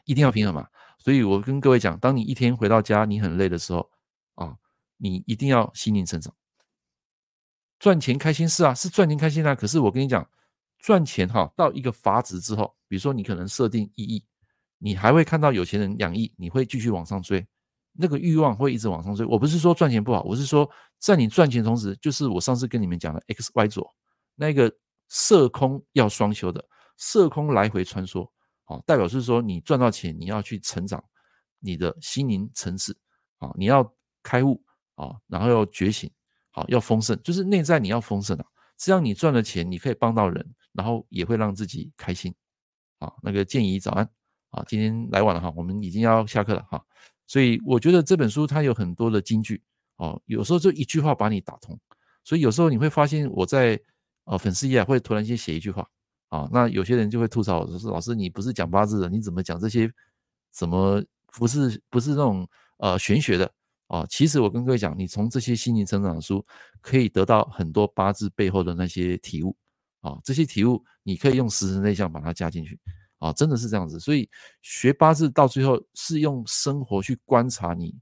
一定要平衡嘛。所以我跟各位讲，当你一天回到家，你很累的时候啊，你一定要心灵成长。赚钱开心是啊，是赚钱开心啊。可是我跟你讲，赚钱哈，到一个阀值之后，比如说你可能设定一亿，你还会看到有钱人两亿，你会继续往上追。那个欲望会一直往上追。我不是说赚钱不好，我是说在你赚钱同时，就是我上次跟你们讲的 X Y 左那个色空要双修的，色空来回穿梭，哦，代表是说你赚到钱，你要去成长你的心灵层次，啊，你要开悟啊，然后要觉醒，好，要丰盛，就是内在你要丰盛啊，这样你赚了钱，你可以帮到人，然后也会让自己开心，啊，那个建议早安，啊，今天来晚了哈，我们已经要下课了哈。所以我觉得这本书它有很多的金句哦，有时候就一句话把你打通。所以有时候你会发现我在呃粉丝页会突然间写一句话啊，那有些人就会吐槽我说：“老师，你不是讲八字的，你怎么讲这些？怎么不是不是那种呃玄学的啊？”其实我跟各位讲，你从这些心灵成长的书可以得到很多八字背后的那些体悟啊，这些体悟你可以用十神内象把它加进去。啊，真的是这样子，所以学八字到最后是用生活去观察你，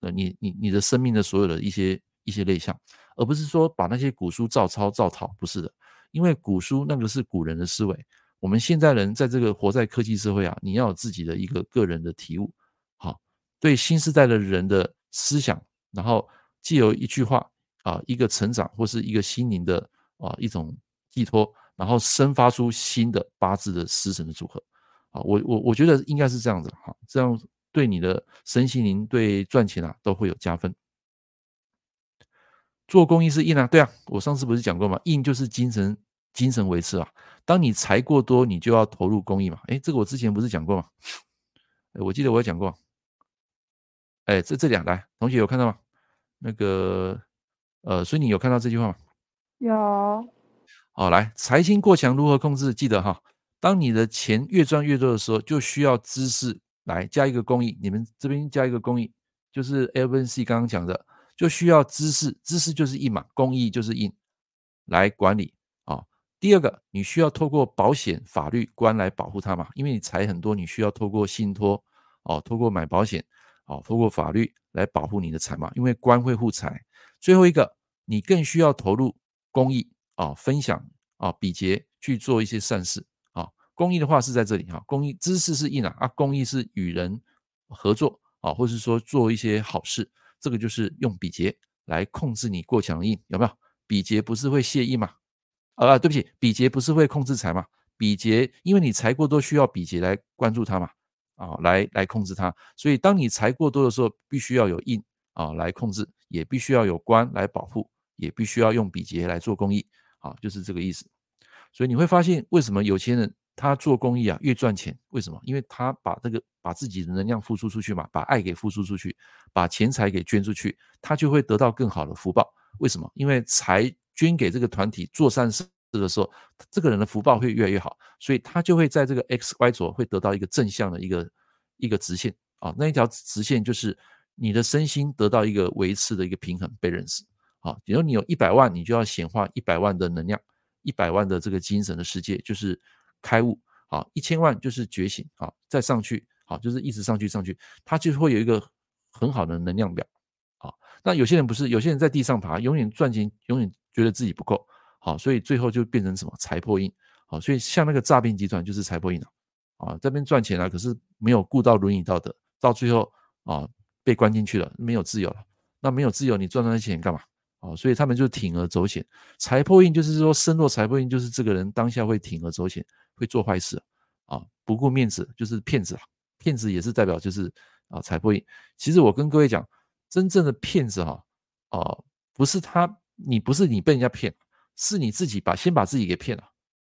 呃，你你你的生命的所有的一些一些类象，而不是说把那些古书照抄照抄，不是的，因为古书那个是古人的思维，我们现在人在这个活在科技社会啊，你要有自己的一个个人的体悟，好，对新时代的人的思想，然后既有一句话啊，一个成长或是一个心灵的啊一种寄托。然后生发出新的八字的时辰的组合，啊，我我我觉得应该是这样子哈，这样对你的身心灵对赚钱啊都会有加分。做公益是印啊，对啊，我上次不是讲过吗？印就是精神精神维持啊。当你财过多，你就要投入公益嘛。哎，这个我之前不是讲过吗？我记得我有讲过。哎，这这两来同学有看到吗？那个呃，所以你有看到这句话吗？有。好，来财星过强如何控制？记得哈，当你的钱越赚越多的时候，就需要知识来加一个公益。你们这边加一个公益，就是 LNC 刚刚讲的，就需要知识，知识就是印嘛，公益就是印来管理啊。第二个，你需要透过保险、法律、官来保护它嘛，因为你财很多，你需要透过信托哦，透过买保险哦，透过法律来保护你的财嘛，因为官会护财。最后一个，你更需要投入公益。啊，分享啊，比劫去做一些善事啊。公益的话是在这里哈，公益知识是硬啊，啊，公益是与人合作啊，或是说做一些好事，这个就是用比劫来控制你过强硬，有没有？比劫不是会泄意吗？啊，对不起，比劫不是会控制财吗？比劫因为你财过多，需要比劫来关注它嘛，啊，来来控制它。所以当你财过多的时候，必须要有印啊来控制，也必须要有官来保护，也必须要用比劫来做公益。啊，就是这个意思，所以你会发现，为什么有钱人他做公益啊越赚钱？为什么？因为他把这个把自己的能量付出出去嘛，把爱给付出出去，把钱财给捐出去，他就会得到更好的福报。为什么？因为财捐给这个团体做善事的时候，这个人的福报会越来越好，所以他就会在这个 X Y 轴会得到一个正向的一个一个直线啊，那一条直线就是你的身心得到一个维持的一个平衡，被认识。啊，比如你有一百万，你就要显化一百万的能量，一百万的这个精神的世界，就是开悟。啊，一千万就是觉醒。啊，再上去，好，就是一直上去上去，它就会有一个很好的能量表。啊，那有些人不是，有些人在地上爬，永远赚钱，永远觉得自己不够。好，所以最后就变成什么财破印。好，所以像那个诈骗集团就是财破印了。啊，这边赚钱了，可是没有顾到伦理道德，到最后啊被关进去了，没有自由了。那没有自由，你赚那些钱干嘛？哦，所以他们就铤而走险，财破印就是说身弱财破印，就是这个人当下会铤而走险，会做坏事啊，不顾面子就是骗子了，骗子也是代表就是啊财破印。其实我跟各位讲，真正的骗子哈，啊，不是他，你不是你被人家骗，是你自己把先把自己给骗了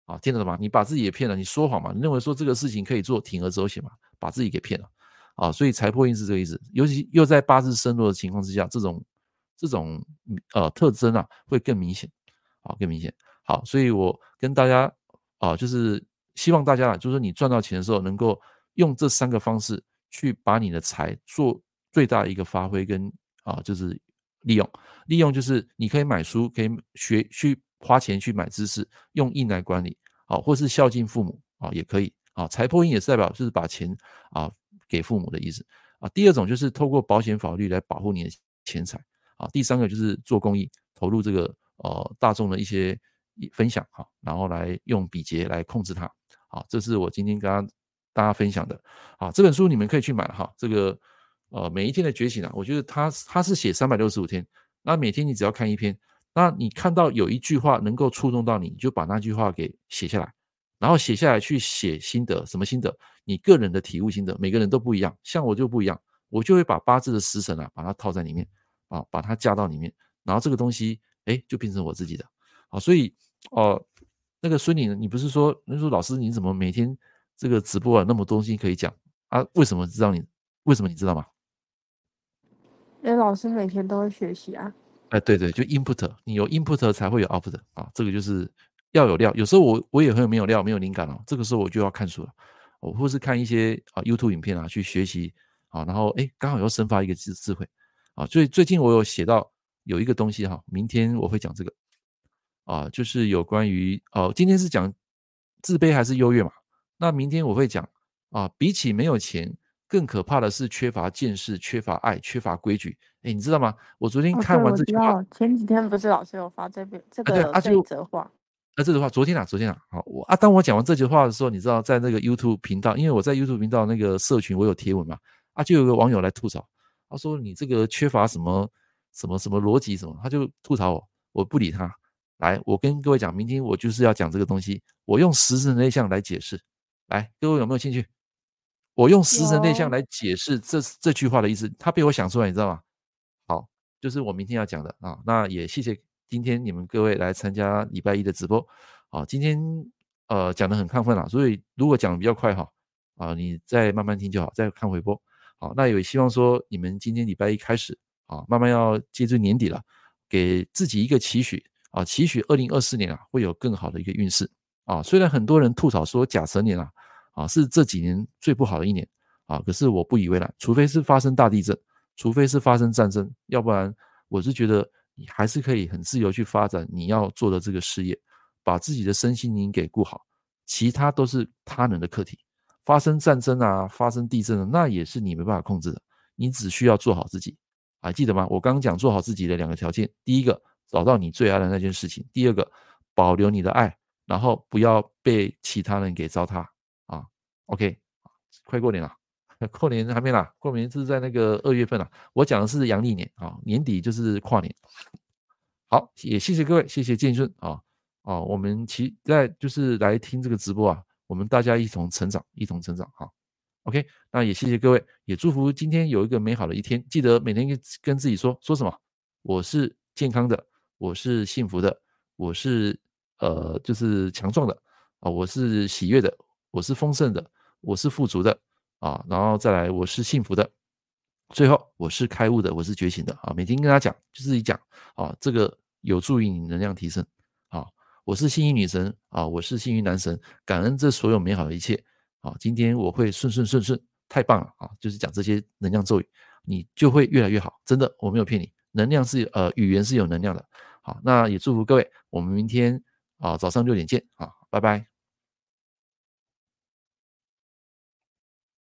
啊，听得懂吗？你把自己给骗了，你说谎嘛，你认为说这个事情可以做，铤而走险嘛，把自己给骗了啊，所以财破印是这个意思，尤其又在八字身弱的情况之下，这种。这种呃特征啊会更明显，啊，更明显。好，所以我跟大家啊，就是希望大家啊，就是你赚到钱的时候，能够用这三个方式去把你的财做最大的一个发挥跟啊，就是利用，利用就是你可以买书，可以学去花钱去买知识，用印来管理，啊，或是孝敬父母啊，也可以啊。财破印也是代表就是把钱啊给父母的意思啊。第二种就是透过保险法律来保护你的钱财啊。第三个就是做公益，投入这个呃大众的一些分享哈，然后来用比劫来控制它。好，这是我今天跟大家分享的。啊，这本书你们可以去买哈。这个呃，每一天的觉醒啊，我觉得他他是写三百六十五天，那每天你只要看一篇，那你看到有一句话能够触动到你，你就把那句话给写下来，然后写下来去写心得，什么心得？你个人的体悟心得，每个人都不一样。像我就不一样，我就会把八字的时辰啊，把它套在里面啊，把它加到里面，然后这个东西哎，就变成我自己的。好，所以哦。呃那个孙女，你不是说，你说老师你怎么每天这个直播啊，那么多东西可以讲啊？为什么知道你？为什么你知道吗？因为老师每天都会学习啊。哎，对对，就 input，你有 input 才会有 output 啊。这个就是要有料。有时候我我也很有没有料，没有灵感哦。这个时候我就要看书了，我或是看一些啊 YouTube 影片啊去学习啊。然后哎，刚好又生发一个智智慧啊。最最近我有写到有一个东西哈，明天我会讲这个。啊，就是有关于哦，今天是讲自卑还是优越嘛？那明天我会讲啊，比起没有钱，更可怕的是缺乏见识、缺乏爱、缺乏规矩。哎，你知道吗？我昨天看完这句话，前几天不是老师有发这边这个这则话？啊，这句话昨天啊，昨天啊，好，我啊，当我讲完这句话的时候，你知道在那个 YouTube 频道，因为我在 YouTube 频道那个社群我有贴文嘛，啊，就有个网友来吐槽，他说你这个缺乏什么什么什么逻辑什么，他就吐槽我，我不理他。来，我跟各位讲，明天我就是要讲这个东西。我用十神内向来解释。来，各位有没有兴趣？我用食神内向来解释这这句话的意思，他被我想出来，你知道吗？好，就是我明天要讲的啊。那也谢谢今天你们各位来参加礼拜一的直播。啊，今天呃讲的很亢奋了，所以如果讲的比较快哈啊，你再慢慢听就好，再看回播。好，那也希望说你们今天礼拜一开始啊，慢慢要接近年底了，给自己一个期许。啊，期许二零二四年啊会有更好的一个运势啊。虽然很多人吐槽说甲辰年啊啊是这几年最不好的一年啊，可是我不以为然。除非是发生大地震，除非是发生战争，要不然我是觉得你还是可以很自由去发展你要做的这个事业，把自己的身心灵给顾好，其他都是他人的课题。发生战争啊，发生地震啊，那也是你没办法控制的，你只需要做好自己。还记得吗？我刚刚讲做好自己的两个条件，第一个。找到你最爱的那件事情。第二个，保留你的爱，然后不要被其他人给糟蹋。OK，快过年了，*laughs* 过年还没啦，过年是在那个二月份了。我讲的是阳历年啊，年底就是跨年。好，也谢谢各位，谢谢建顺啊啊，我们期待就是来听这个直播啊，我们大家一同成长，一同成长哈。OK，那也谢谢各位，也祝福今天有一个美好的一天。记得每天跟跟自己说说什么，我是健康的。我是幸福的，我是呃，就是强壮的啊，我是喜悦的，我是丰盛的，我是富足的啊，然后再来，我是幸福的，最后我是开悟的，我是觉醒的啊。每天跟他讲，就自己讲啊，这个有助于你能量提升啊。我是幸运女神啊，我是幸运男神，感恩这所有美好的一切啊。今天我会顺顺顺顺，太棒了啊！就是讲这些能量咒语，你就会越来越好，真的，我没有骗你，能量是呃，语言是有能量的。好，那也祝福各位，我们明天啊早上六点见啊，拜拜。